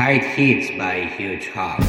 Hyde hits by a huge hog.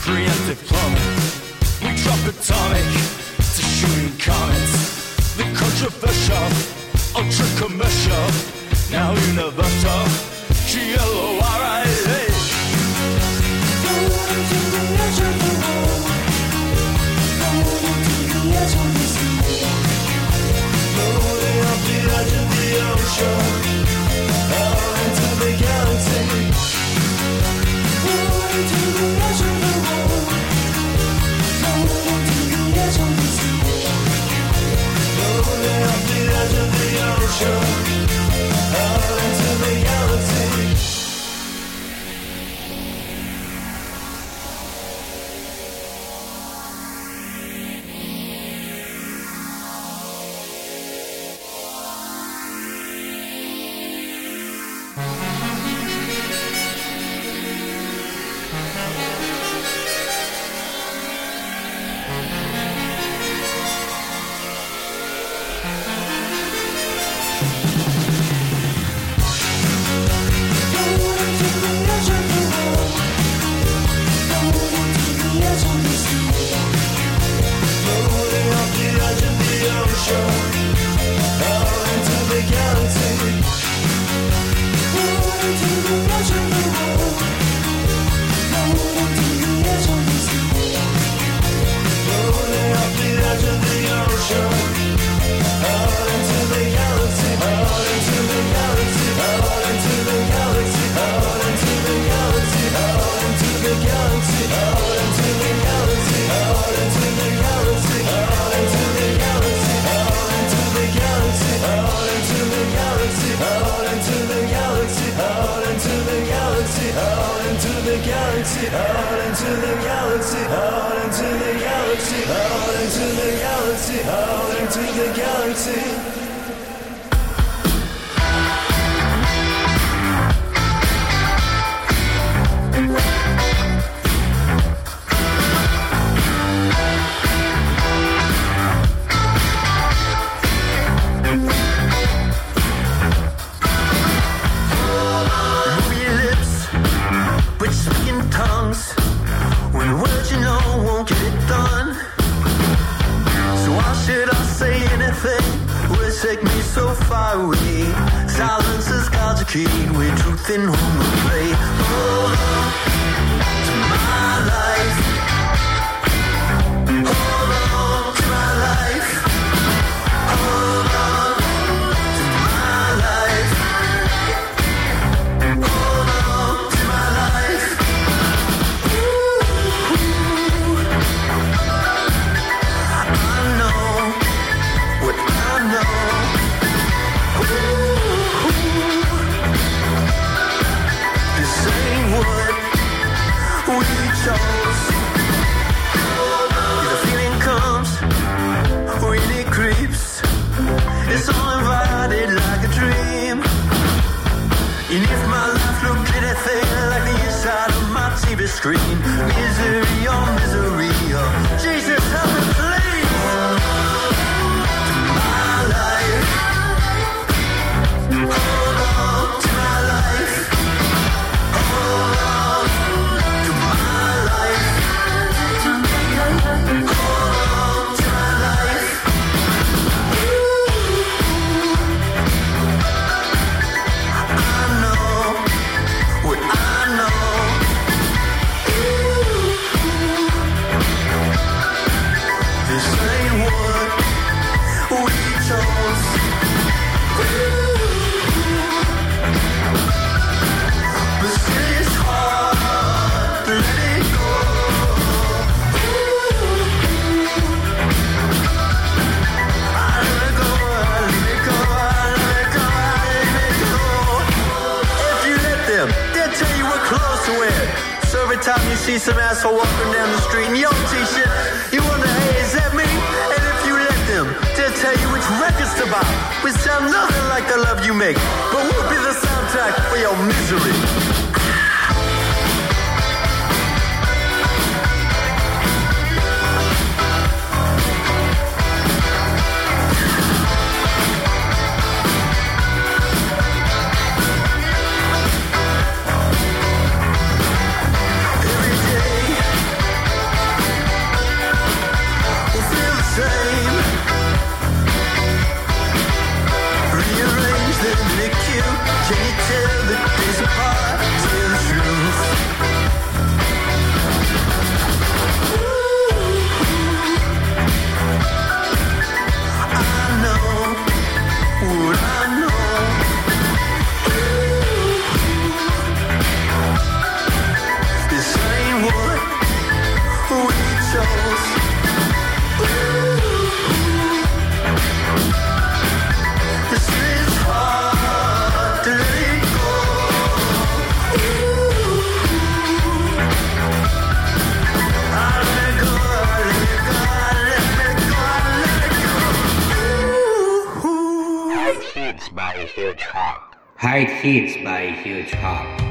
creative plummet. We drop atomic to shooting comets. The controversial, ultra commercial, now universal. GLOI. show. the galaxy, out into the galaxy, out into the galaxy, out into the galaxy, out into the galaxy. We're truth and home. know. See some asshole walking down the street in your t-shirt, you wonder, hey, is that me? And if you let them, they'll tell you which records to buy. We sound nothing like the love you make, but we'll be the soundtrack for your misery. scared it. Night hits by Huge Hop.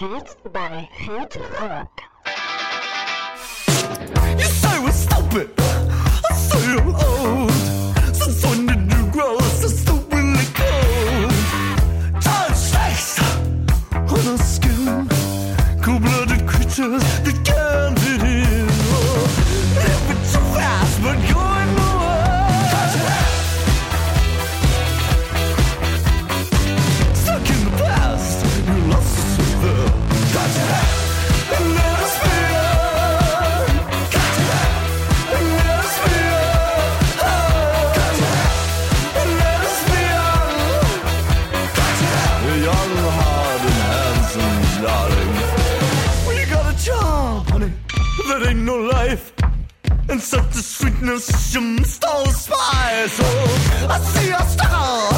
hits by Hit Rock. You say we're stupid. I say I'm old. Since when did you grow so stupidly cold? Time shakes on our skin. Cold-blooded creatures. mission the spies. Oh, I see a star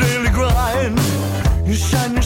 daily grind, shining.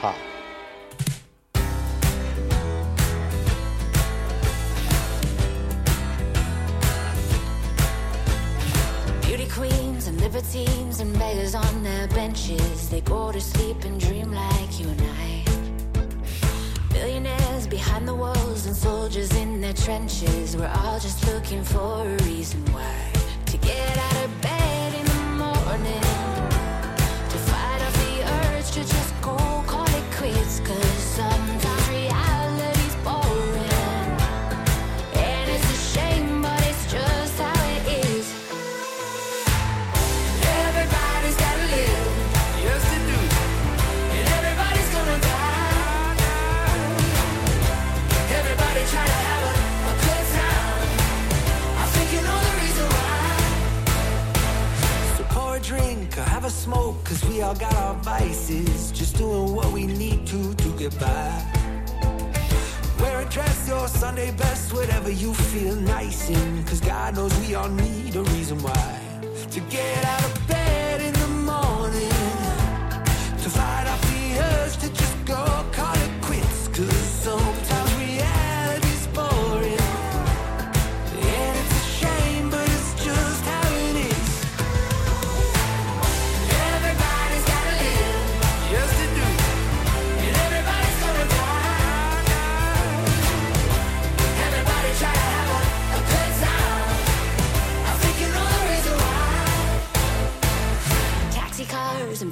好。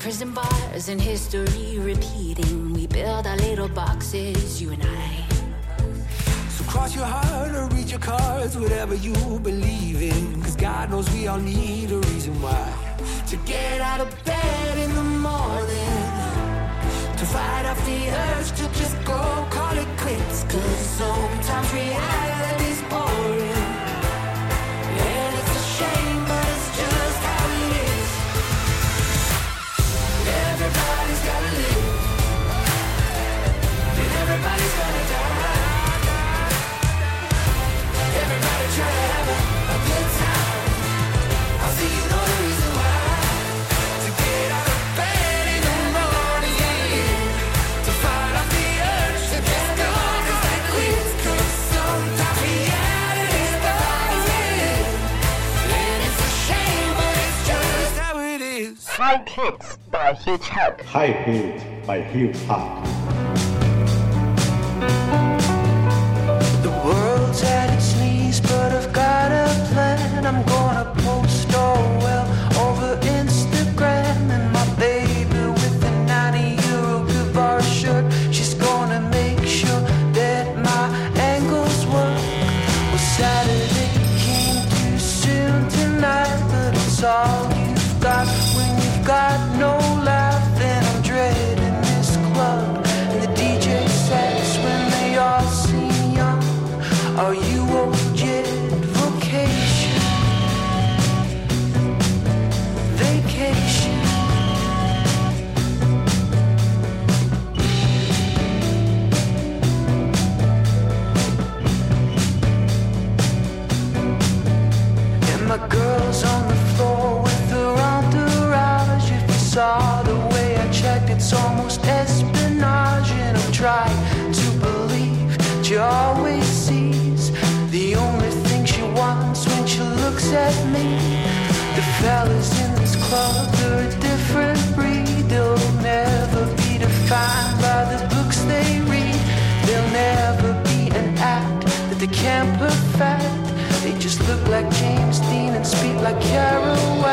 prison bars and history repeating. We build our little boxes, you and I. So cross your heart or read your cards, whatever you believe in. Cause God knows we all need a reason why. To get out of bed in the morning. To fight off the urge to just go call it quits. Cause sometimes reality. High Kids by Huge Hug. High Kids by Huge Hug. The world's at its knees, but I've got a plan. I'm gonna like Carol.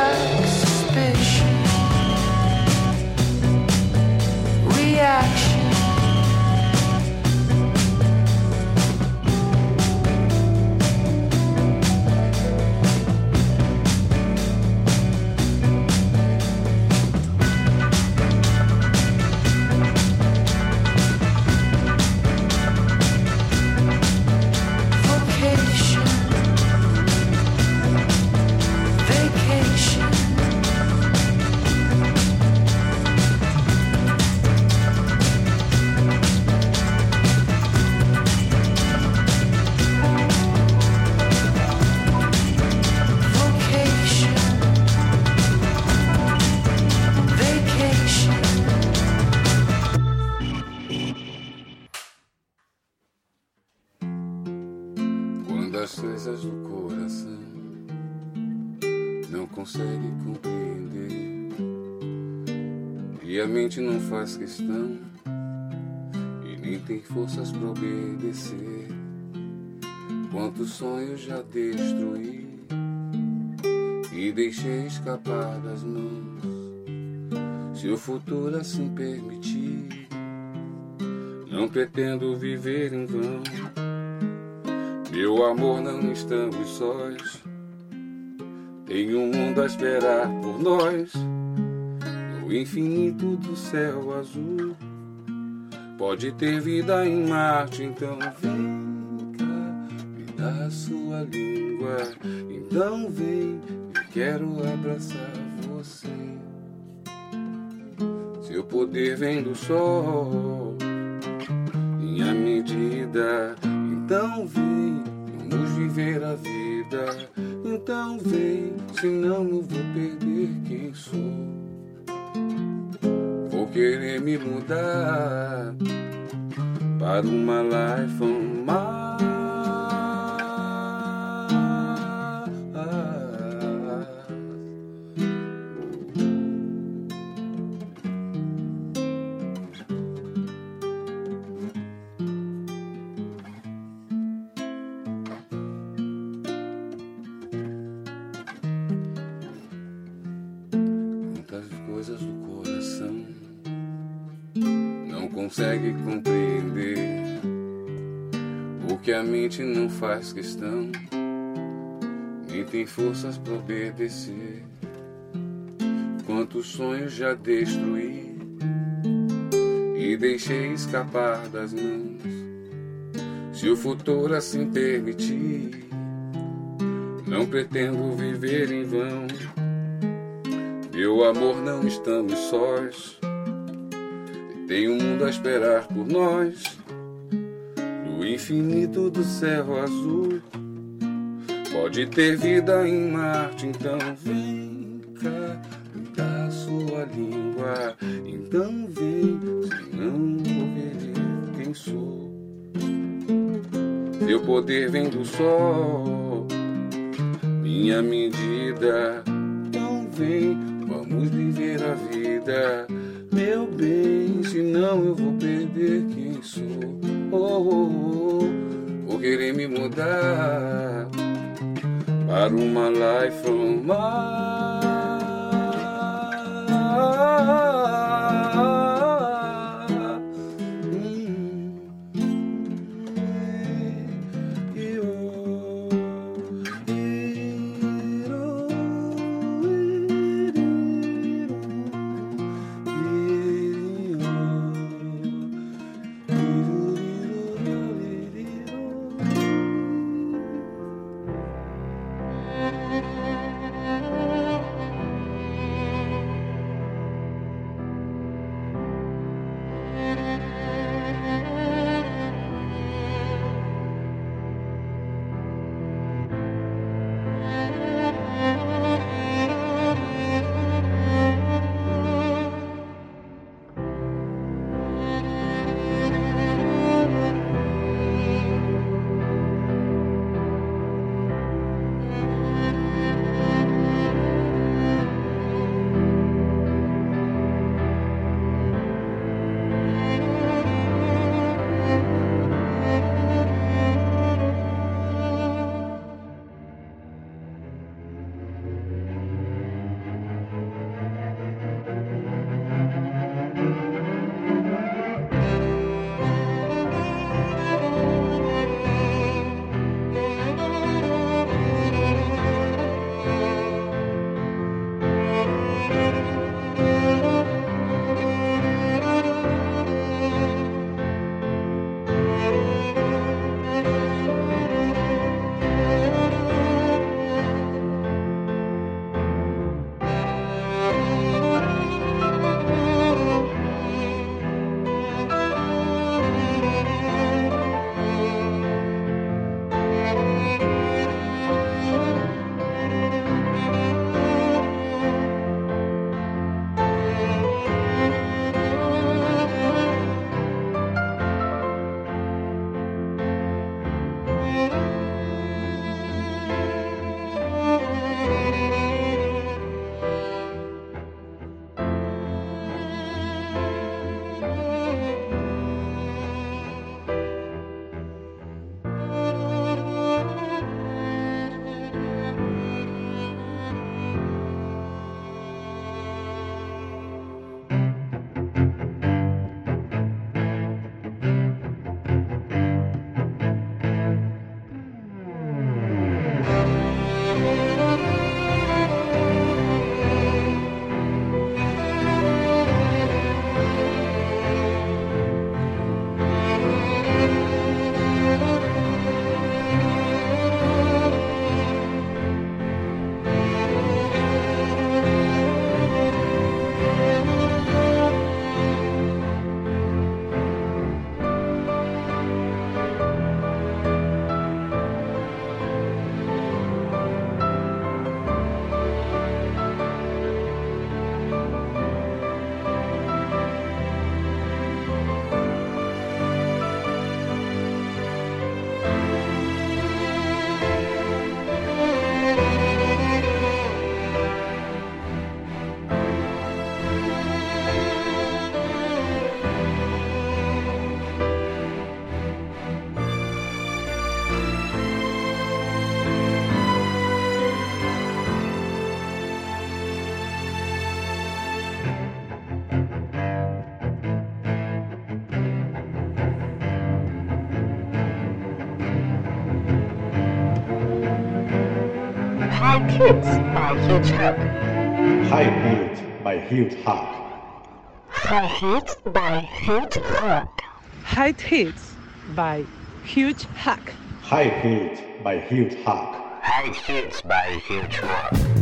Não faz questão e nem tem forças para obedecer. Quantos sonhos já destruí e deixei escapar das mãos. Se o futuro assim permitir, não pretendo viver em vão. Meu amor, não estamos sós. Tem um mundo a esperar por nós. Infinito do céu azul. Pode ter vida em Marte, então vem cá, me dá sua língua. Então vem, eu quero abraçar você. Seu poder vem do sol, minha medida. Então vem, vamos viver a vida. Então vem, senão eu vou perder quem sou. Querer me mudar para uma life on Quantas faz questão, nem tem forças para obedecer. Quantos sonhos já destruí e deixei escapar das mãos. Se o futuro assim permitir, não pretendo viver em vão. Meu amor, não estamos sós. Tem um mundo a esperar por nós. No infinito do céu azul. Pode ter vida em Marte, então vem cá, me dá sua língua. Então vem, senão vou perder quem sou. Seu poder vem do sol, minha medida. Então vem, vamos viver a vida, meu bem. Senão eu vou perder quem sou. Oh, oh, oh. Vou querer me mudar para uma life from High kids are Hitchhack. I built my Hitchhack. I hit by Hitchhack. Height hits by huge hack. High hit by huge hack. High hit by huge hack.